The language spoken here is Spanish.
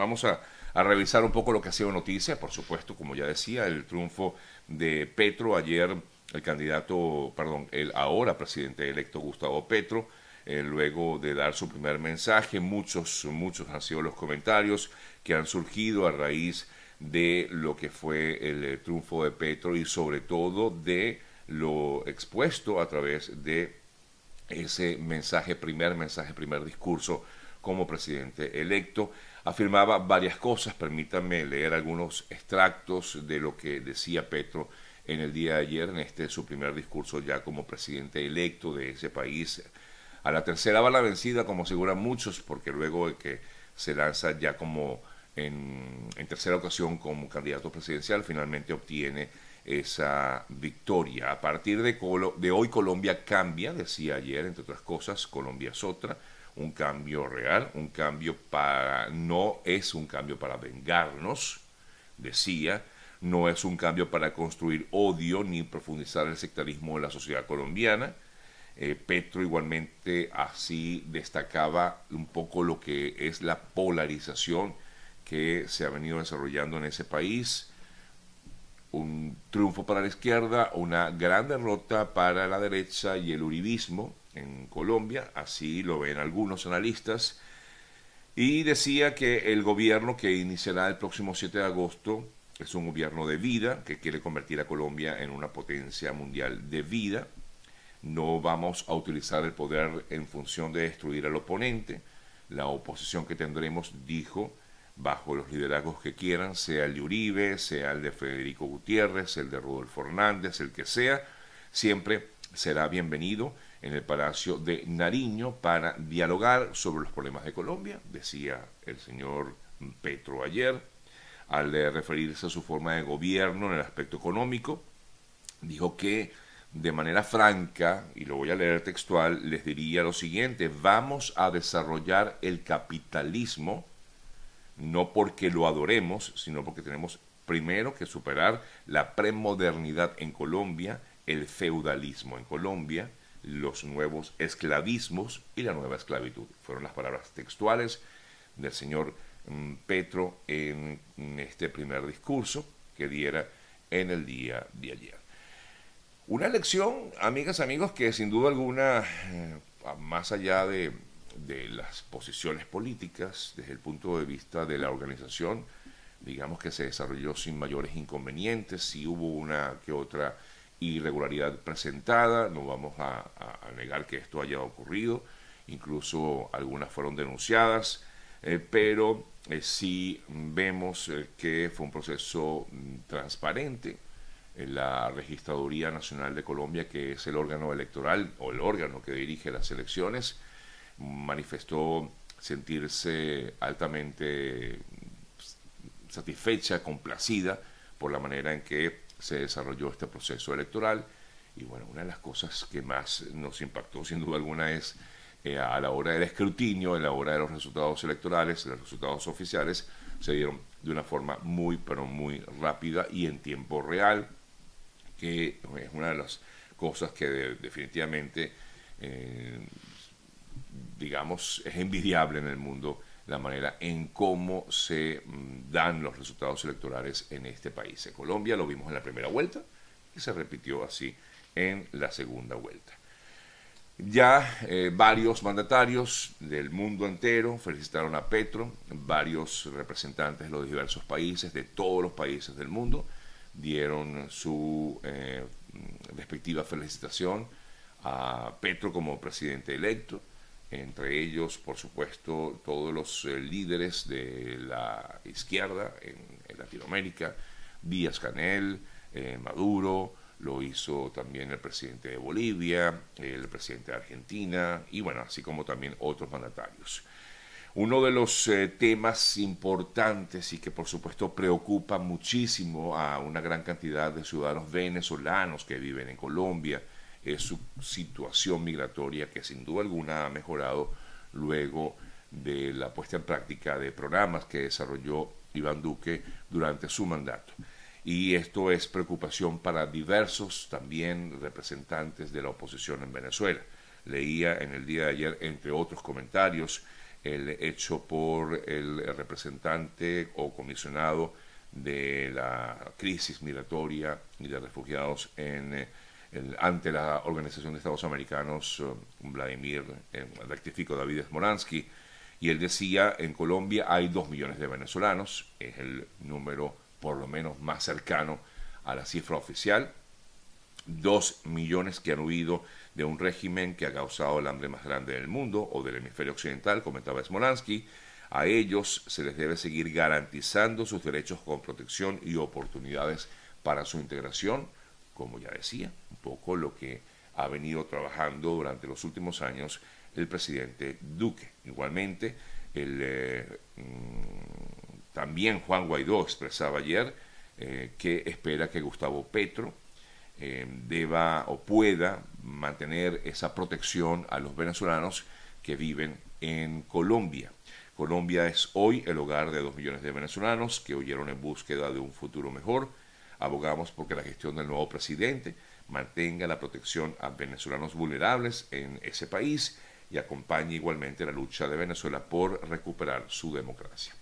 vamos a, revisar un poco lo que ha sido noticia, por supuesto, como ya decía, el triunfo de Petro ayer, el candidato, perdón, el ahora presidente electo Gustavo Petro, eh, luego de dar su primer mensaje, muchos, muchos han sido los comentarios que han surgido a raíz de lo que fue el eh, triunfo de Petro y sobre todo de lo expuesto a través de ese mensaje, primer mensaje, primer discurso como presidente electo. Afirmaba varias cosas, permítanme leer algunos extractos de lo que decía Petro en el día de ayer, en este su primer discurso ya como presidente electo de ese país. A la tercera va la vencida, como aseguran muchos, porque luego de que se lanza ya como en, tercera ocasión como candidato presidencial, finalmente obtiene esa victoria. A partir de, de hoy Colombia cambia, decía ayer, entre otras cosas, Colombia es otra, un cambio real, un cambio para, no es un cambio para vengarnos, decía, no es un cambio para construir odio ni profundizar el sectarismo en la sociedad colombiana. Eh, Petro igualmente así destacaba un poco lo que es la polarización que se ha venido desarrollando en ese país. Un triunfo para la izquierda, una gran derrota para la derecha y el uribismo en Colombia, así lo ven algunos analistas. Y decía que el gobierno que iniciará el próximo 7 de agosto es un gobierno de vida que quiere convertir a Colombia en una potencia mundial de vida. No vamos a utilizar el poder en función de destruir al oponente. La oposición que tendremos, dijo, bajo los liderazgos que quieran, sea el de Uribe, sea el de Federico Gutiérrez, el de Rodolfo Hernández, el que sea, siempre será bienvenido en el Palacio de Nariño para dialogar sobre los problemas de Colombia, decía el señor Petro ayer, al referirse a su forma de gobierno en el aspecto económico, dijo que de manera franca, y lo voy a leer textual, les diría lo siguiente, vamos a desarrollar el capitalismo no porque lo adoremos, sino porque tenemos primero que superar la premodernidad en Colombia, el feudalismo en Colombia, los nuevos esclavismos y la nueva esclavitud. Fueron las palabras textuales del señor mm, Petro en este primer discurso que diera en el día de ayer. Una lección, amigas, amigos, que sin duda alguna, eh, más allá de, de las posiciones políticas desde el punto de vista de la organización, digamos que se desarrolló sin mayores inconvenientes, si hubo una que otra irregularidad presentada, no vamos a, negar que esto haya ocurrido, incluso algunas fueron denunciadas, eh, pero eh, sí vemos eh, que fue un proceso mm, transparente. La Registraduría Nacional de Colombia, que es el órgano electoral o el órgano que dirige las elecciones, manifestó sentirse altamente satisfecha, complacida por la manera en que se desarrolló este proceso electoral. Y bueno, una de las cosas que más nos impactó sin duda alguna es eh, a la hora del escrutinio, a la hora de los resultados electorales, los resultados oficiales, se dieron de una forma muy, pero muy rápida y en tiempo real, que es una de las cosas que definitivamente eh, digamos, es envidiable en el mundo la manera en cómo se mm, dan los resultados electorales en este país. En Colombia lo vimos en la primera vuelta y se repitió así en la segunda vuelta. Ya eh, varios mandatarios del mundo entero felicitaron a Petro, varios representantes de los diversos países, de todos los países del mundo, dieron su eh, respectiva felicitación a Petro como presidente electo entre ellos, por supuesto, todos los eh, líderes de la izquierda en, Latinoamérica, Díaz Canel, eh, Maduro, lo hizo también el presidente de Bolivia, el presidente de Argentina y bueno, así como también otros mandatarios. Uno de los eh, temas importantes y que por supuesto preocupa muchísimo a una gran cantidad de ciudadanos venezolanos que viven en Colombia, es su situación migratoria que sin duda alguna ha mejorado luego de la puesta en práctica de programas que desarrolló Iván Duque durante su mandato. Y esto es preocupación para diversos también representantes de la oposición en Venezuela. Leía en el día de ayer, entre otros comentarios, el hecho por el representante o comisionado de la crisis migratoria y de refugiados en, ante la Organización de Estados Americanos, eh, Vladimir, eh, rectifico, David Smoransky, y él decía, en Colombia hay dos millones de venezolanos, es el número por lo menos más cercano a la cifra oficial, dos millones que han huido de un régimen que ha causado el hambre más grande del mundo o del hemisferio occidental, comentaba Smolansky. A ellos se les debe seguir garantizando sus derechos con protección y oportunidades para su integración, como ya decía, un poco lo que ha venido trabajando durante los últimos años el presidente Duque. Igualmente, el, eh, mm, también Juan Guaidó expresaba ayer eh, que espera que Gustavo Petro eh, deba o pueda mantener esa protección a los venezolanos que viven en Colombia. Colombia es hoy el hogar de dos millones de venezolanos que huyeron en búsqueda de un futuro mejor. Abogamos porque la gestión del nuevo presidente mantenga la protección a venezolanos vulnerables en ese país y acompañe igualmente la lucha de Venezuela por recuperar su democracia.